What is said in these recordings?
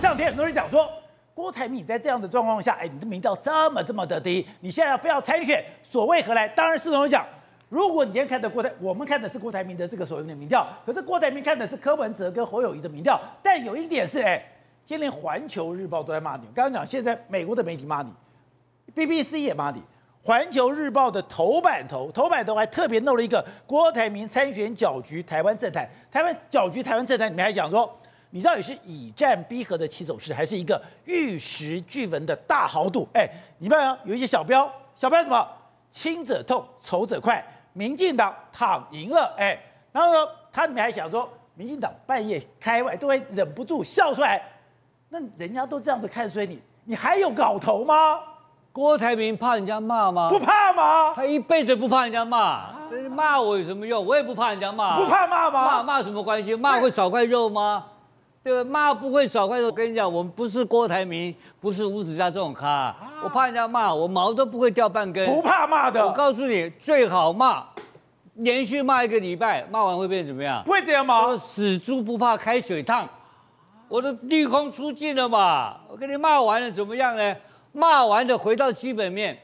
这两天很多人讲说，郭台铭在这样的状况下，哎，你的民调这么这么的低，你现在要非要参选，所谓何来？当然，是有人讲，如果你今天看的郭台，我们看的是郭台铭的这个所谓的民调，可是郭台铭看的是柯文哲跟侯友宜的民调。但有一点是，哎，今天连《环球日报》都在骂你。刚刚讲，现在美国的媒体骂你，BBC 也骂你。《环球日报》的头版头，头版头还特别弄了一个郭台铭参选搅局台湾政坛。台湾搅局台湾政坛，里面还讲说，你到底是以战逼和的起手式，还是一个玉石俱焚的大豪赌？哎，你们啊，有一些小标，小标什么？亲者痛，仇者快。民进党躺赢了，哎，然后呢，他里面还想说，民进党半夜开外都会忍不住笑出来。那人家都这样子看衰你，你还有搞头吗？郭台铭怕人家骂吗？不怕吗？他一辈子不怕人家骂，骂我有什么用？我也不怕人家骂。不怕骂吗？骂骂什么关系？骂会少块肉吗？对吧？骂不会少块肉。我跟你讲，我们不是郭台铭，不是吴子嘉这种咖。我怕人家骂，我毛都不会掉半根。不怕骂的。我告诉你，最好骂，连续骂一个礼拜，骂完会变怎么样？不会这样吗？死猪不怕开水烫，我都利空出尽了嘛。我跟你骂完了怎么样呢？骂完的回到基本面，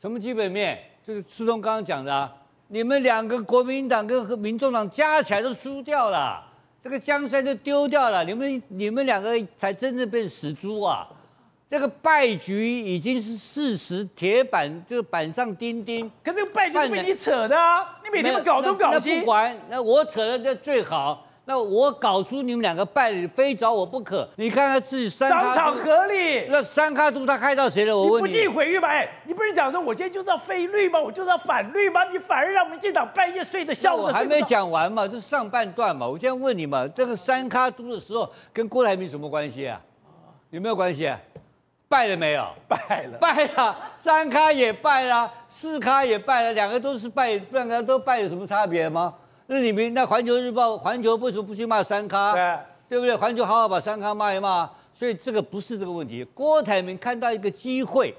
什么基本面？就是世东刚刚讲的啊，你们两个国民党跟民众党加起来都输掉了，这个江山就丢掉了，你们你们两个才真正变死猪啊！这个败局已经是事实，铁板这个板上钉钉。可是这个败局是被你扯的啊！你每天都搞东搞西。不管，那我扯的就最好。那我搞出你们两个败，非找我不可。你看看自己三咖，当场合理。那三卡都他开到谁了？我问你。你不计毁誉吧？哎，你不是讲说我今天就是要废绿吗？我就是要反绿吗？你反而让我们进党半夜睡得香。我还没讲完嘛，这上半段嘛。我现在问你嘛，这个三卡都的时候跟郭台铭什么关系啊？有没有关系啊？败了没有？败了，败了。三咖也败了，四咖也败了，两个都是败，两个都败有什么差别吗？那你们那《环球日报》环球为什么不去骂三咖？对，对不对？环球好好把三咖骂一骂。所以这个不是这个问题。郭台铭看到一个机会，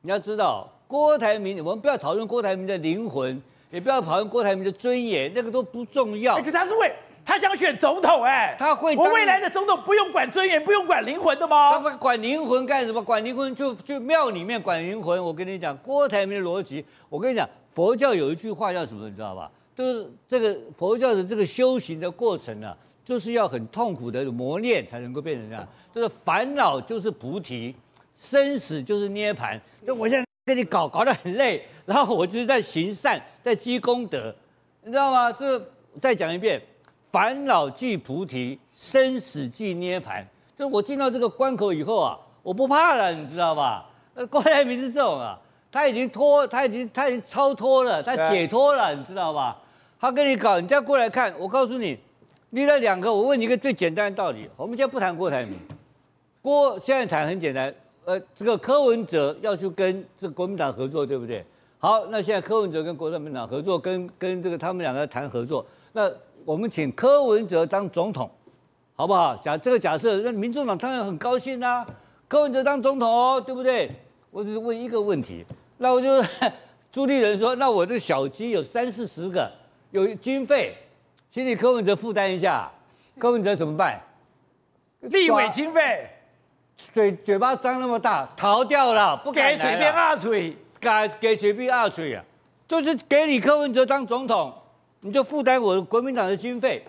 你要知道，郭台铭，我们不要讨论郭台铭的灵魂，也不要讨论郭台铭的尊严，那个都不重要。可他是为他想选总统，哎，他会。我未来的总统不用管尊严，不用管灵魂的吗？他不管灵魂干什么？管灵魂就就庙里面管灵魂。我跟你讲，郭台铭的逻辑，我跟你讲，佛教有一句话叫什么？你知道吧？就是这个佛教的这个修行的过程啊，就是要很痛苦的磨练才能够变成这样。就是烦恼就是菩提，生死就是涅槃。就我现在跟你搞搞得很累，然后我就是在行善，在积功德，你知道吗？这再讲一遍，烦恼即菩提，生死即涅槃。就我进到这个关口以后啊，我不怕了，你知道吧？呃，郭台铭是这种啊，他已经脱，他已经他已经超脱了，他解脱了，你知道吧？他跟你搞，你再过来看，我告诉你，你那两个，我问你一个最简单的道理。我们现在不谈郭台铭，郭现在谈很简单，呃，这个柯文哲要去跟这个国民党合作，对不对？好，那现在柯文哲跟国民党合作，跟跟这个他们两个谈合作，那我们请柯文哲当总统，好不好？假这个假设，那民众党当然很高兴啊，柯文哲当总统哦，对不对？我只是问一个问题，那我就 朱立伦说，那我这小鸡有三四十个。有经费，请你柯文哲负担一下。柯文哲怎么办？立委经费，嘴嘴巴张那么大，逃掉了，不给随便二嘴，给给随便二嘴啊，就是给你柯文哲当总统，你就负担我国民党的经费。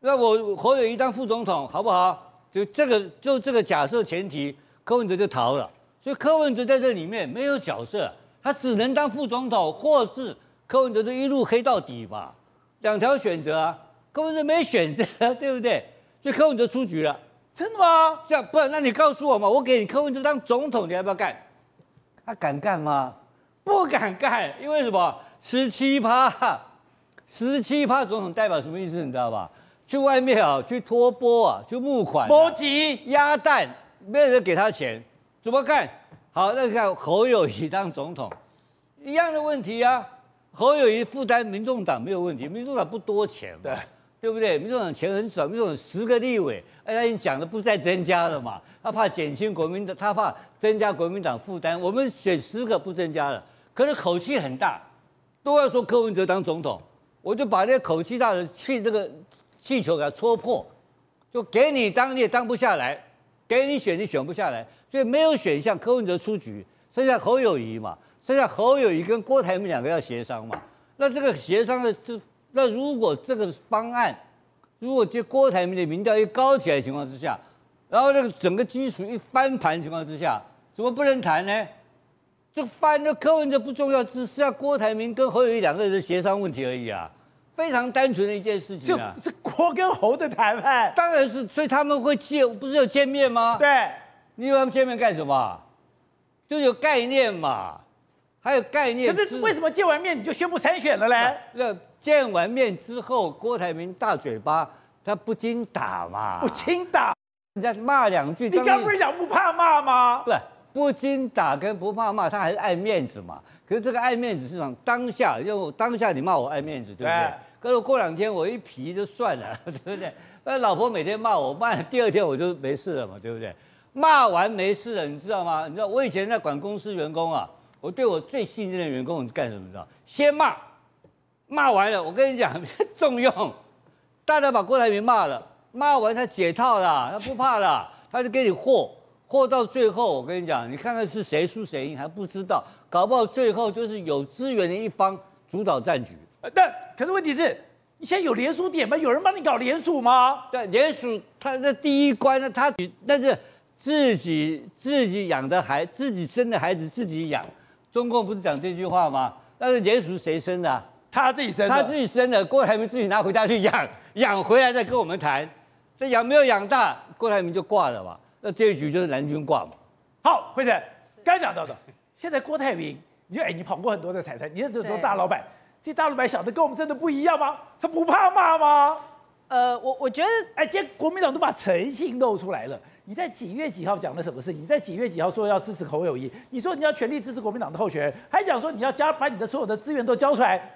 那我侯友谊当副总统好不好？就这个就这个假设前提，柯文哲就逃了。所以柯文哲在这里面没有角色，他只能当副总统，或是。柯文哲就一路黑到底吧，两条选择啊，柯文哲没选择，对不对？所以柯文哲出局了，真的吗？这样不然，那你告诉我嘛，我给你柯文哲当总统，你要不要干？他敢干吗？不敢干，因为什么？十七趴，十七趴总统代表什么意思？你知道吧？去外面啊，去托钵啊，去募款、啊，募集鸭蛋，没有人给他钱，怎么看？好，那看侯友谊当总统，一样的问题啊。侯友谊负担民众党没有问题，民众党不多钱嘛，对对不对？民众党钱很少，民众党十个立委，哎，他已经讲的不再增加了嘛，他怕减轻国民党，他怕增加国民党负担，我们选十个不增加了，可是口气很大，都要说柯文哲当总统，我就把那个口气大的气这个气球给他戳破，就给你当你也当不下来，给你选你选不下来，所以没有选项，柯文哲出局，剩下侯友宜嘛，剩下侯友宜跟郭台铭两个要协商嘛。那这个协商的这，那如果这个方案，如果就郭台铭的民调一高起来的情况之下，然后那个整个基础一翻盘情况之下，怎么不能谈呢？这翻的柯文哲不重要，只是要郭台铭跟侯友宜两个人的协商问题而已啊。非常单纯的一件事情啊，是郭跟侯的谈判，当然是，所以他们会见，不是有见面吗？对，你以为他们见面干什么？就有概念嘛，还有概念。可是为什么见完面你就宣布参选了嘞？那见完面之后，郭台铭大嘴巴，他不经打嘛，不经打，人家骂两句。你刚不是讲不怕骂吗？不，不经打跟不怕骂，他还是爱面子嘛。可是这个爱面子是讲当下，因为当下你骂我爱面子，对不对？对可是过两天我一皮就算了，对不对？那老婆每天骂我，骂了第二天我就没事了嘛，对不对？骂完没事了，你知道吗？你知道我以前在管公司员工啊，我对我最信任的员工干什么？你知道？先骂，骂完了，我跟你讲，重用，大家把郭台铭骂了，骂完他解套了，他不怕了，他就给你和，和到最后，我跟你讲，你看看是谁输谁赢还不知道，搞不好最后就是有资源的一方主导战局。但可是问题是，你现在有联署点吗？有人帮你搞联署吗？对，联署他的第一关呢，他那是自己自己养的孩，自己生的孩子自己养。中共不是讲这句话吗？但是联署谁生的？他自己生的。他自己生的，郭台铭自己拿回家去养，养回来再跟我们谈。这养没有养大，郭台铭就挂了嘛。那这一局就是蓝军挂嘛。好，辉诚，刚讲到的，现在郭台铭，你就哎，你跑过很多的财团，你是这种大老板。这大陆白想的跟我们真的不一样吗？他不怕骂吗？呃，我我觉得，哎，今天国民党都把诚信露出来了。你在几月几号讲了什么事情？你在几月几号说要支持侯友谊？你说你要全力支持国民党的候选人，还讲说你要加把你的所有的资源都交出来，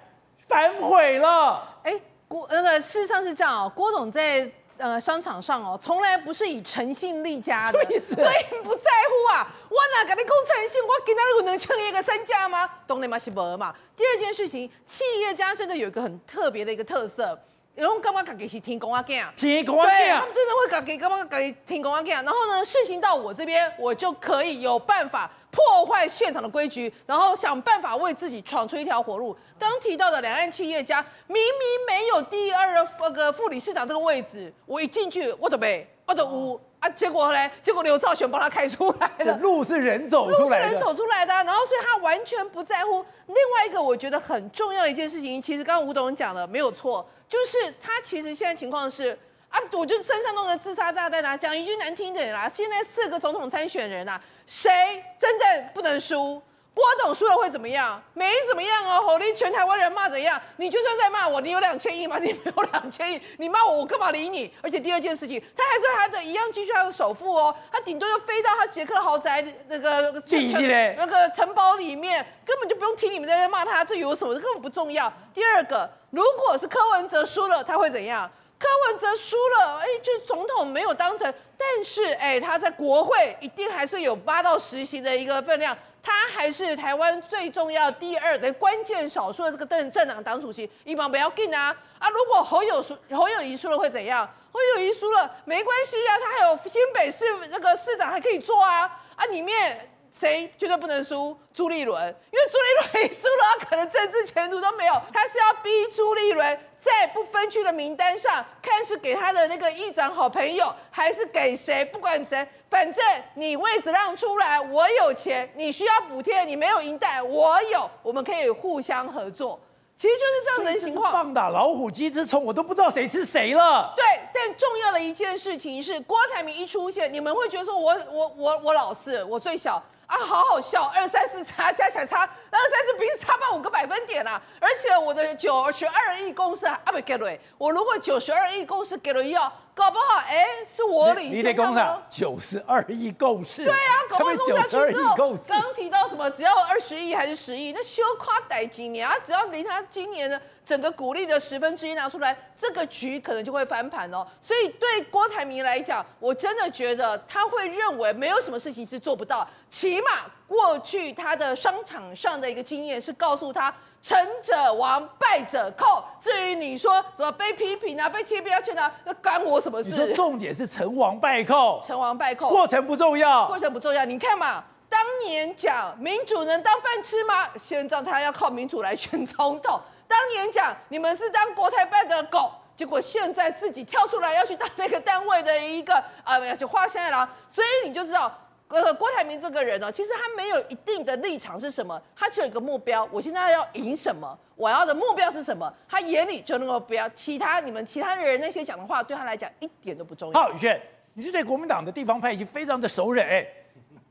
反悔了。哎，郭那个事实上是这样哦，郭总在。呃，商场上哦，从来不是以诚信立家的，所以不在乎啊。我哪跟你讲诚信？我今天有能撑一个身价吗？懂你吗？是不嘛？第二件事情，企业家真的有一个很特别的一个特色，然后干嘛自己是天公阿囝？天公仔囝，对，他们真的会自己干嘛自己天公阿囝？然后呢，事情到我这边，我就可以有办法。破坏现场的规矩，然后想办法为自己闯出一条活路。刚提到的两岸企业家，明明没有第二的那个副理事长这个位置，我一进去我准备，我就五啊，结果嘞？结果刘兆玄帮他开出来了。路是人走出来的，路是人走出来的，然后所以他完全不在乎。另外一个我觉得很重要的一件事情，其实刚刚吴董讲的没有错，就是他其实现在情况是。啊！我就身上弄个自杀炸弹啊！讲一句难听点啦，现在四个总统参选人啊，谁真正不能输？郭董输了会怎么样？没怎么样哦，吼！你全台湾人骂怎样？你就算在骂我，你有两千亿吗？你没有两千亿，你骂我，我干嘛理你？而且第二件事情，他还是他的一样继续他的首富哦，他顶多就飞到他捷克豪宅那个城 那个城堡里面，根本就不用听你们在那骂他，这有什么？这根本不重要。第二个，如果是柯文哲输了，他会怎样？柯文哲输了，哎，就总统没有当成，但是哎，他在国会一定还是有八到十席的一个分量，他还是台湾最重要第二的关键少数的这个政政党党主席，一帮不要紧啊啊！如果侯友输，侯友宜输了会怎样？侯友宜输了没关系啊，他还有新北市那个市长还可以做啊啊！里面谁绝对不能输？朱立伦，因为朱立伦输了，他可能政治前途都没有，他是要逼朱立伦。在不分区的名单上，看是给他的那个议长好朋友，还是给谁？不管谁，反正你位置让出来，我有钱，你需要补贴，你没有银袋，我有，我们可以互相合作。其实就是这样的情况。棒打老虎鸡之虫，我都不知道谁吃谁了。对，更重要的一件事情是，郭台铭一出现，你们会觉得说我我我我老四，我最小。啊，好好笑，二三四差加起来差，二三四比差半五个百分点啊！而且我的九十二亿公司啊，不给了，我如果九十二亿公司给了要，搞不好哎，是我领先。你得公司九十二亿共识。对啊，搞不好弄下去之后，刚提到什么，只要二十亿还是十亿，那修夸逮几年啊？只要离他今年的。整个股利的十分之一拿出来，这个局可能就会翻盘哦。所以对郭台铭来讲，我真的觉得他会认为没有什么事情是做不到。起码过去他的商场上的一个经验是告诉他，成者王，败者寇。至于你说什么被批评啊、被贴标签啊，那干我什么事？你说重点是成王败寇，成王败寇，过程不重要，过程不重要。你看嘛，当年讲民主能当饭吃吗？现在他要靠民主来选总统。当年讲你们是当国台办的狗。结果现在自己跳出来要去当那个单位的一个啊，要去画线了，所以你就知道，呃，郭台铭这个人呢，其实他没有一定的立场是什么，他只有一个目标，我现在要赢什么，我要的目标是什么，他眼里就那个目标，其他你们其他人那些讲的话对他来讲一点都不重要。好，宇轩，你是对国民党的地方派系非常的熟稔，哎，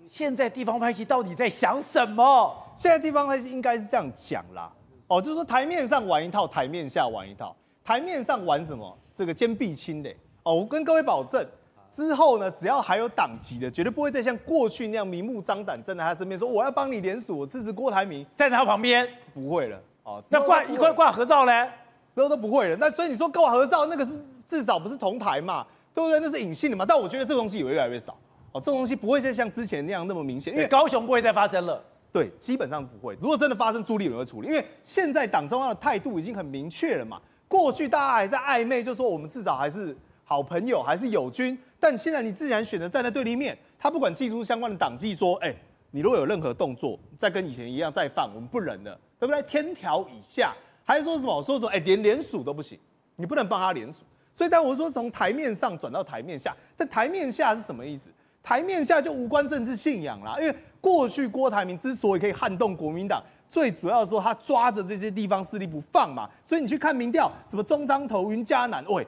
现在地方派系到底在想什么？现在地方派系应该是这样讲啦，哦，就是说台面上玩一套，台面下玩一套。台面上玩什么？这个坚壁清的哦，我跟各位保证，之后呢，只要还有党籍的，绝对不会再像过去那样明目张胆站在他身边说我要帮你联署，我支持郭台铭，站在他旁边不会了哦。那挂一块挂合照呢？之后都不会了。那所以你说挂合照，那个是至少不是同台嘛，对不对？那是隐性的嘛。但我觉得这个东西也会越来越少哦，这种东西不会再像之前那样那么明显，因为高雄不会再发生了。对，基本上不会。如果真的发生，朱立伦会处理，因为现在党中央的态度已经很明确了嘛。过去大家还在暧昧，就说我们至少还是好朋友，还是友军。但现在你自然选择站在对立面，他不管祭出相关的党纪，说，哎，你如果有任何动作，再跟以前一样再犯，我们不忍了，对不对？天条以下，还是说什么？说什么？哎，连连署都不行，你不能帮他连署。所以，当我说从台面上转到台面下，但台面下是什么意思？台面下就无关政治信仰啦，因为过去郭台铭之所以可以撼动国民党。最主要说，他抓着这些地方势力不放嘛，所以你去看民调，什么中彰投、云嘉南，喂，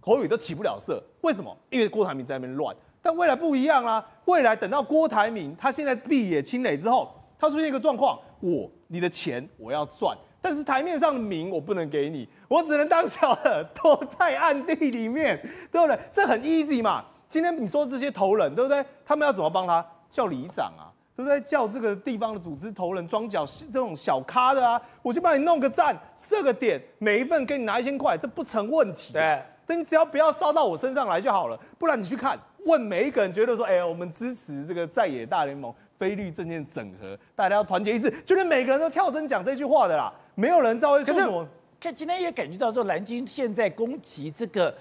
口语都起不了色。为什么？因为郭台铭在那边乱。但未来不一样啦，未来等到郭台铭他现在壁野清磊之后，他出现一个状况，我你的钱我要赚，但是台面上的名我不能给你，我只能当小的躲在暗地里面，对不对？这很 easy 嘛。今天你说这些头人，对不对？他们要怎么帮他？叫里长啊。对不对？叫这个地方的组织头人桩脚这种小咖的啊，我就帮你弄个赞，设个点，每一份给你拿一千块，这不成问题。对，但你只要不要烧到我身上来就好了。不然你去看，问每一个人，觉得说，哎呀，我们支持这个在野大联盟，非律政见整合，大家要团结一致，觉得每个人都跳针讲这句话的啦，没有人知道会说什么。看今天也感觉到说，蓝军现在攻击这个。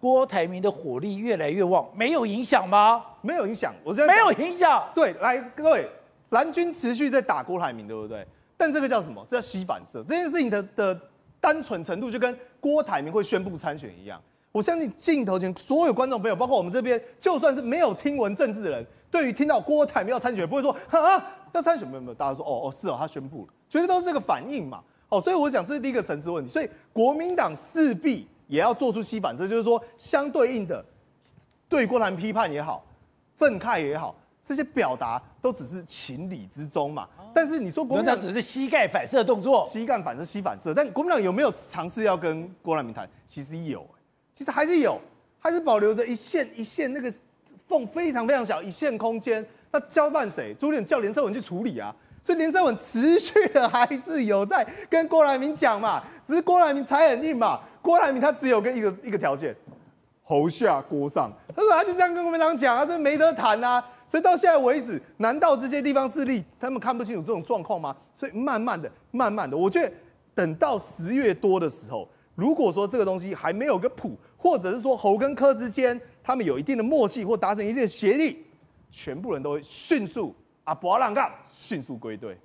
郭台铭的火力越来越旺，没有影响吗？没有影响，我这没有影响。对，来各位，蓝军持续在打郭台铭，对不对？但这个叫什么？这叫吸反射。这件事情的的单纯程度，就跟郭台铭会宣布参选一样。我相信镜头前所有观众朋友，包括我们这边，就算是没有听闻政治的人，对于听到郭台铭要参选，不会说啊要参选没有没有，大家说哦哦是哦，他宣布了，绝对都是这个反应嘛。哦，所以我讲这是第一个层次问题。所以国民党势必。也要做出吸反射，就是说相对应的，对郭台铭批判也好，愤慨也好，这些表达都只是情理之中嘛。但是你说国民党只是膝盖反射动作，膝盖反射、膝反射，但国民党有没有尝试要跟郭台铭谈？其实有，其实还是有，还是保留着一线一线那个缝非常非常小一线空间。那交办谁？朱立伦叫连胜文去处理啊。所以连胜文持续的还是有在跟郭台铭讲嘛，只是郭台铭才很硬嘛。郭台铭他只有跟一个一个条件，侯下郭上，他说他就这样跟国民党讲啊，这没得谈啊。所以到现在为止，难道这些地方势力他们看不清楚这种状况吗？所以慢慢的、慢慢的，我觉得等到十月多的时候，如果说这个东西还没有个谱，或者是说侯跟柯之间他们有一定的默契或达成一定的协议，全部人都会迅速啊，不要让杠，迅速归队。